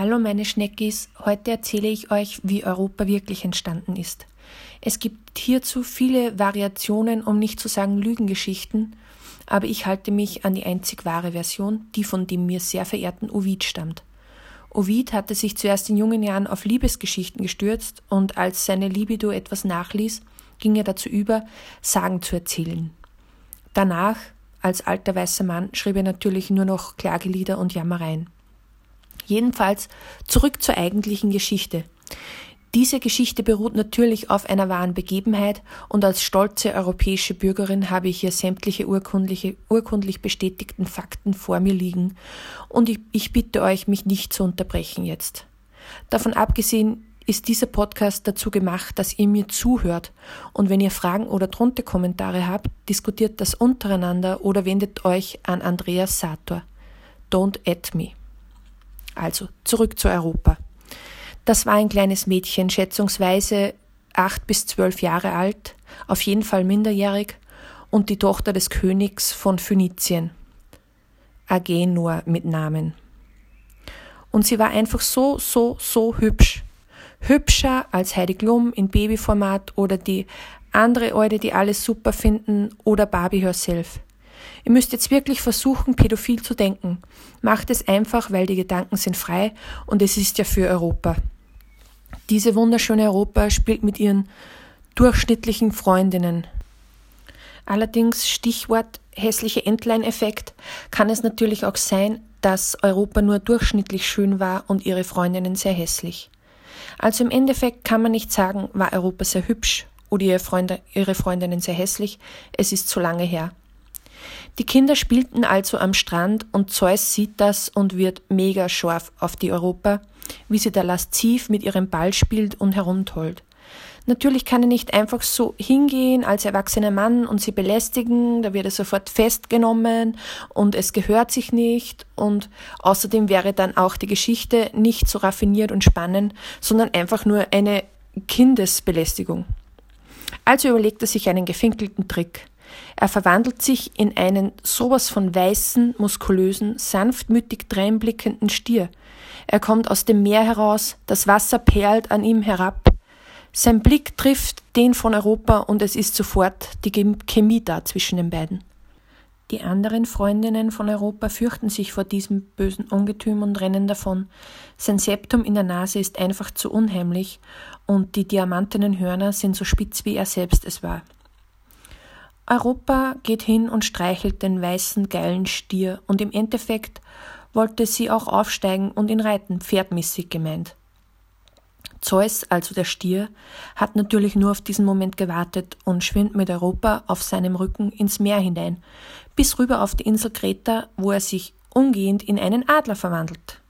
Hallo meine Schneckis, heute erzähle ich euch, wie Europa wirklich entstanden ist. Es gibt hierzu viele Variationen, um nicht zu sagen Lügengeschichten, aber ich halte mich an die einzig wahre Version, die von dem mir sehr verehrten Ovid stammt. Ovid hatte sich zuerst in jungen Jahren auf Liebesgeschichten gestürzt und als seine Libido etwas nachließ, ging er dazu über, Sagen zu erzählen. Danach, als alter weißer Mann, schrieb er natürlich nur noch Klagelieder und Jammereien. Jedenfalls zurück zur eigentlichen Geschichte. Diese Geschichte beruht natürlich auf einer wahren Begebenheit und als stolze europäische Bürgerin habe ich hier sämtliche urkundlich bestätigten Fakten vor mir liegen und ich, ich bitte euch, mich nicht zu unterbrechen jetzt. Davon abgesehen ist dieser Podcast dazu gemacht, dass ihr mir zuhört und wenn ihr Fragen oder drunter Kommentare habt, diskutiert das untereinander oder wendet euch an Andreas Sator. Don't at me. Also zurück zu Europa. Das war ein kleines Mädchen, schätzungsweise acht bis zwölf Jahre alt, auf jeden Fall minderjährig, und die Tochter des Königs von Phönizien, Agenor mit Namen. Und sie war einfach so, so, so hübsch. Hübscher als Heidi Klum in Babyformat oder die andere Eude, die alles super finden, oder Barbie herself. Ihr müsst jetzt wirklich versuchen, pädophil zu denken. Macht es einfach, weil die Gedanken sind frei und es ist ja für Europa. Diese wunderschöne Europa spielt mit ihren durchschnittlichen Freundinnen. Allerdings, Stichwort hässliche Entlein-Effekt, kann es natürlich auch sein, dass Europa nur durchschnittlich schön war und ihre Freundinnen sehr hässlich. Also im Endeffekt kann man nicht sagen, war Europa sehr hübsch oder ihre, Freunde, ihre Freundinnen sehr hässlich, es ist zu lange her. Die Kinder spielten also am Strand und Zeus sieht das und wird mega scharf auf die Europa, wie sie da lasziv mit ihrem Ball spielt und herumtollt. Natürlich kann er nicht einfach so hingehen als erwachsener Mann und sie belästigen, da wird er sofort festgenommen und es gehört sich nicht und außerdem wäre dann auch die Geschichte nicht so raffiniert und spannend, sondern einfach nur eine Kindesbelästigung. Also überlegt er sich einen gefinkelten Trick. Er verwandelt sich in einen sowas von weißen, muskulösen, sanftmütig dreinblickenden Stier. Er kommt aus dem Meer heraus, das Wasser perlt an ihm herab. Sein Blick trifft den von Europa und es ist sofort die Chemie da zwischen den beiden. Die anderen Freundinnen von Europa fürchten sich vor diesem bösen Ungetüm und rennen davon. Sein Septum in der Nase ist einfach zu unheimlich und die diamantenen Hörner sind so spitz wie er selbst es war. Europa geht hin und streichelt den weißen, geilen Stier und im Endeffekt wollte sie auch aufsteigen und ihn reiten, pferdmäßig gemeint. Zeus, also der Stier, hat natürlich nur auf diesen Moment gewartet und schwimmt mit Europa auf seinem Rücken ins Meer hinein, bis rüber auf die Insel Kreta, wo er sich umgehend in einen Adler verwandelt.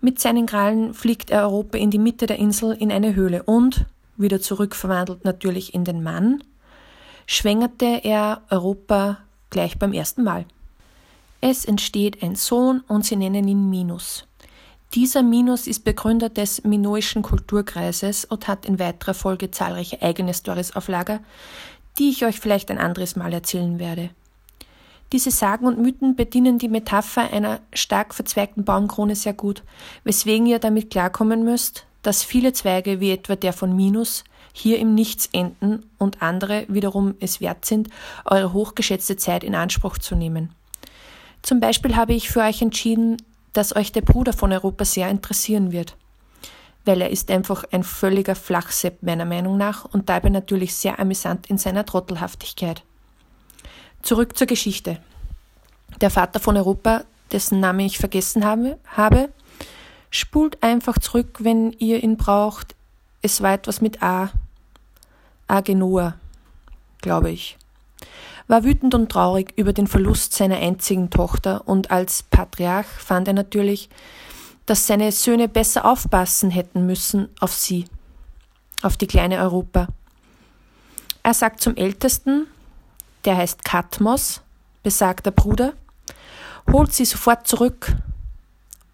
Mit seinen Krallen fliegt er Europa in die Mitte der Insel in eine Höhle und, wieder zurück verwandelt natürlich in den Mann, schwängerte er Europa gleich beim ersten Mal. Es entsteht ein Sohn und sie nennen ihn Minus. Dieser Minus ist Begründer des Minoischen Kulturkreises und hat in weiterer Folge zahlreiche eigene Stories auf Lager, die ich euch vielleicht ein anderes Mal erzählen werde. Diese Sagen und Mythen bedienen die Metapher einer stark verzweigten Baumkrone sehr gut, weswegen ihr damit klarkommen müsst, dass viele Zweige wie etwa der von Minus hier im Nichts enden und andere wiederum es wert sind, eure hochgeschätzte Zeit in Anspruch zu nehmen. Zum Beispiel habe ich für euch entschieden, dass euch der Bruder von Europa sehr interessieren wird, weil er ist einfach ein völliger Flachsepp meiner Meinung nach und dabei natürlich sehr amüsant in seiner Trottelhaftigkeit. Zurück zur Geschichte. Der Vater von Europa, dessen Name ich vergessen habe, habe spult einfach zurück, wenn ihr ihn braucht. Es war etwas mit A, Agenoa, glaube ich, war wütend und traurig über den Verlust seiner einzigen Tochter und als Patriarch fand er natürlich, dass seine Söhne besser aufpassen hätten müssen auf sie, auf die kleine Europa. Er sagt zum Ältesten, der heißt Katmos, besagter Bruder, holt sie sofort zurück,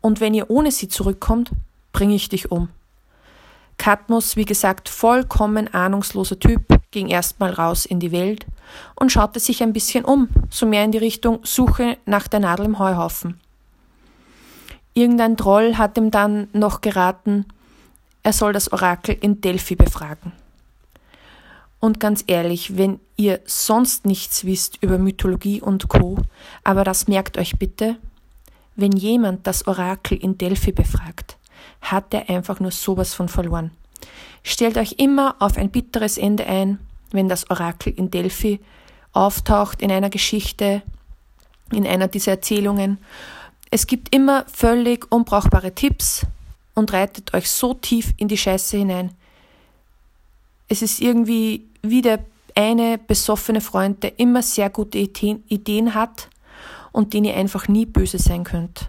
und wenn ihr ohne sie zurückkommt, bringe ich dich um. Katmos, wie gesagt, vollkommen ahnungsloser Typ, ging erstmal raus in die Welt und schaute sich ein bisschen um, so mehr in die Richtung Suche nach der Nadel im Heuhaufen. Irgendein Troll hat ihm dann noch geraten, er soll das Orakel in Delphi befragen. Und ganz ehrlich, wenn ihr sonst nichts wisst über Mythologie und Co., aber das merkt euch bitte, wenn jemand das Orakel in Delphi befragt, hat er einfach nur sowas von verloren. Stellt euch immer auf ein bitteres Ende ein, wenn das Orakel in Delphi auftaucht in einer Geschichte, in einer dieser Erzählungen. Es gibt immer völlig unbrauchbare Tipps und reitet euch so tief in die Scheiße hinein. Es ist irgendwie wie der eine besoffene Freund, der immer sehr gute Ideen hat und den ihr einfach nie böse sein könnt.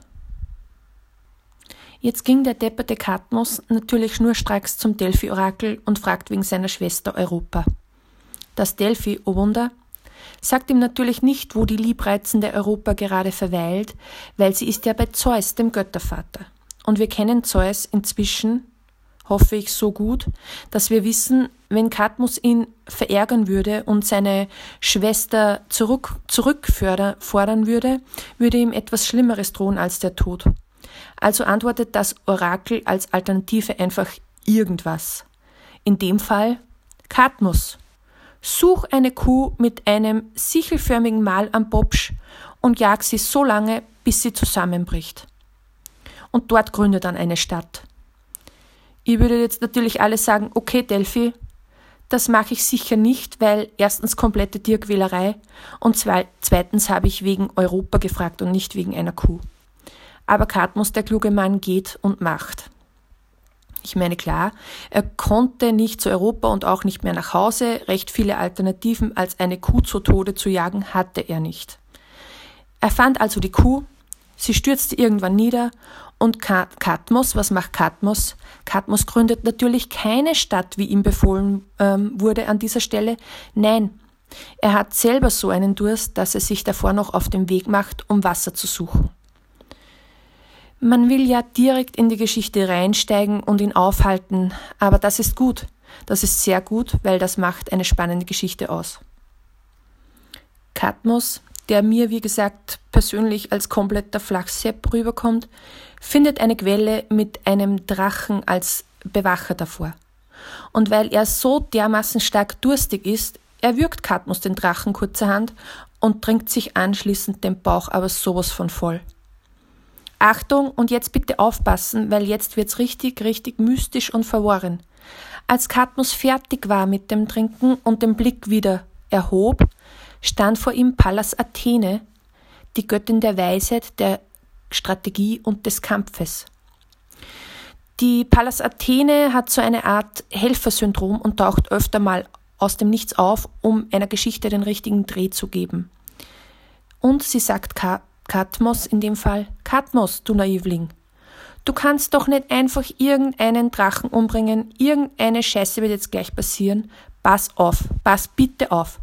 Jetzt ging der depperte Katmos natürlich schnurstracks zum Delphi-Orakel und fragt wegen seiner Schwester Europa. Das Delphi, o oh Wunder, sagt ihm natürlich nicht, wo die liebreizende Europa gerade verweilt, weil sie ist ja bei Zeus, dem Göttervater. Und wir kennen Zeus inzwischen, hoffe ich, so gut, dass wir wissen, wenn Kadmus ihn verärgern würde und seine Schwester zurück, zurückfordern würde, würde ihm etwas Schlimmeres drohen als der Tod. Also antwortet das Orakel als Alternative einfach irgendwas. In dem Fall Kadmus. Such eine Kuh mit einem sichelförmigen Mal am Bobsch und jag sie so lange, bis sie zusammenbricht. Und dort gründe dann eine Stadt. Ihr würdet jetzt natürlich alle sagen, okay, Delphi, das mache ich sicher nicht, weil erstens komplette Tierquälerei und zweitens habe ich wegen Europa gefragt und nicht wegen einer Kuh. Aber Katmus, der kluge Mann, geht und macht. Ich meine, klar, er konnte nicht zu Europa und auch nicht mehr nach Hause. Recht viele Alternativen als eine Kuh zu Tode zu jagen hatte er nicht. Er fand also die Kuh, sie stürzte irgendwann nieder und Katmos, was macht Katmos? Katmos gründet natürlich keine Stadt, wie ihm befohlen ähm, wurde an dieser Stelle. Nein, er hat selber so einen Durst, dass er sich davor noch auf den Weg macht, um Wasser zu suchen. Man will ja direkt in die Geschichte reinsteigen und ihn aufhalten, aber das ist gut. Das ist sehr gut, weil das macht eine spannende Geschichte aus. Katmos, der mir, wie gesagt, persönlich als kompletter Flachsepp rüberkommt, findet eine Quelle mit einem Drachen als Bewacher davor. Und weil er so dermaßen stark durstig ist, erwürgt Katmos den Drachen kurzerhand und trinkt sich anschließend den Bauch aber sowas von voll. Achtung und jetzt bitte aufpassen, weil jetzt wird's richtig, richtig mystisch und verworren. Als Katmus fertig war mit dem Trinken und den Blick wieder erhob, stand vor ihm Pallas Athene, die Göttin der Weisheit, der Strategie und des Kampfes. Die Pallas Athene hat so eine Art Helfersyndrom und taucht öfter mal aus dem Nichts auf, um einer Geschichte den richtigen Dreh zu geben. Und sie sagt Katmos in dem Fall, Katmos, du Naivling. Du kannst doch nicht einfach irgendeinen Drachen umbringen, irgendeine Scheiße wird jetzt gleich passieren. Pass auf, pass bitte auf.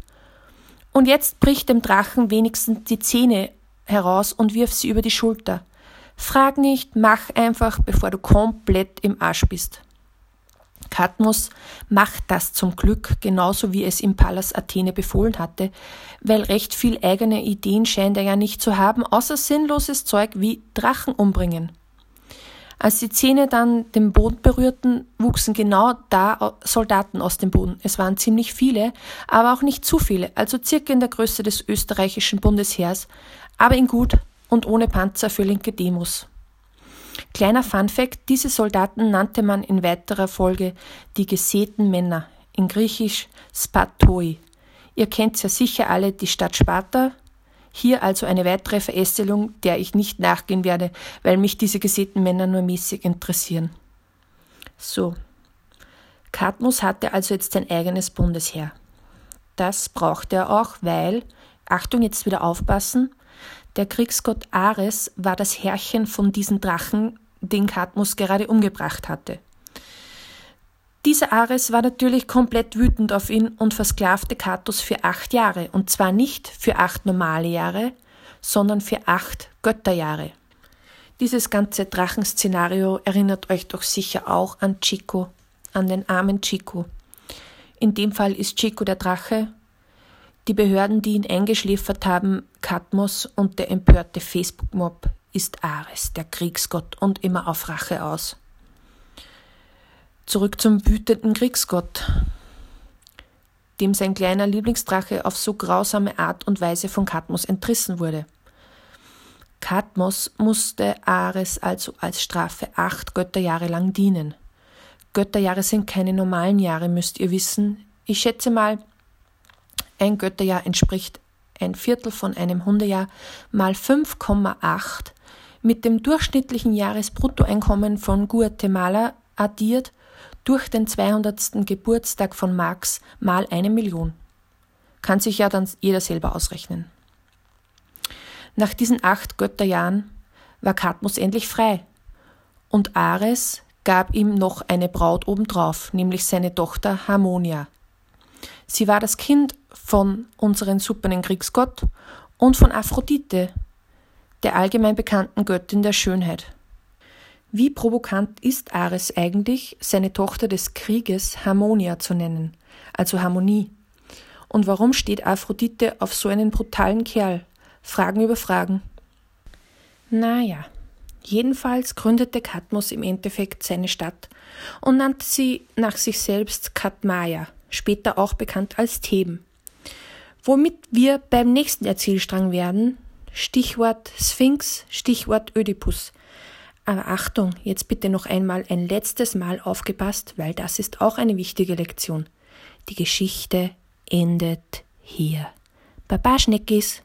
Und jetzt brich dem Drachen wenigstens die Zähne heraus und wirf sie über die Schulter. Frag nicht, mach einfach, bevor du komplett im Arsch bist. Kadmus macht das zum Glück, genauso wie es im Pallas Athene befohlen hatte, weil recht viel eigene Ideen scheint er ja nicht zu haben, außer sinnloses Zeug wie Drachen umbringen. Als die Zähne dann den Boden berührten, wuchsen genau da Soldaten aus dem Boden. Es waren ziemlich viele, aber auch nicht zu viele, also circa in der Größe des österreichischen Bundesheers, aber in gut und ohne Panzer für linke Demos. Kleiner Funfact, diese Soldaten nannte man in weiterer Folge die gesäten Männer, in Griechisch Spatoi. Ihr kennt ja sicher alle die Stadt Sparta. Hier also eine weitere Verästelung, der ich nicht nachgehen werde, weil mich diese gesäten Männer nur mäßig interessieren. So. Kadmus hatte also jetzt sein eigenes Bundesheer. Das brauchte er auch, weil, Achtung, jetzt wieder aufpassen, der Kriegsgott Ares war das Herrchen von diesen Drachen, den Kadmus gerade umgebracht hatte. Dieser Ares war natürlich komplett wütend auf ihn und versklavte Katus für acht Jahre, und zwar nicht für acht normale Jahre, sondern für acht Götterjahre. Dieses ganze Drachenszenario erinnert euch doch sicher auch an Chico, an den armen Chico. In dem Fall ist Chico der Drache die Behörden, die ihn eingeschläfert haben, Katmos und der empörte Facebook-Mob ist Ares, der Kriegsgott und immer auf Rache aus. Zurück zum wütenden Kriegsgott, dem sein kleiner Lieblingsdrache auf so grausame Art und Weise von Kadmos entrissen wurde. Kadmos musste Ares also als Strafe acht Götterjahre lang dienen. Götterjahre sind keine normalen Jahre, müsst ihr wissen. Ich schätze mal, ein Götterjahr entspricht ein Viertel von einem Hundejahr mal 5,8 mit dem durchschnittlichen Jahresbruttoeinkommen von Guatemala addiert durch den 200. Geburtstag von Marx mal eine Million. Kann sich ja dann jeder selber ausrechnen. Nach diesen acht Götterjahren war Kadmos endlich frei und Ares gab ihm noch eine Braut obendrauf, nämlich seine Tochter Harmonia. Sie war das Kind von unserem supernen Kriegsgott und von Aphrodite, der allgemein bekannten Göttin der Schönheit. Wie provokant ist Ares eigentlich, seine Tochter des Krieges Harmonia zu nennen, also Harmonie? Und warum steht Aphrodite auf so einen brutalen Kerl? Fragen über Fragen. Naja, jedenfalls gründete Kadmos im Endeffekt seine Stadt und nannte sie nach sich selbst Kadmaya, später auch bekannt als Theben. Womit wir beim nächsten Erzählstrang werden, Stichwort Sphinx, Stichwort Ödipus. Aber Achtung, jetzt bitte noch einmal ein letztes Mal aufgepasst, weil das ist auch eine wichtige Lektion. Die Geschichte endet hier. Baba Schneckis.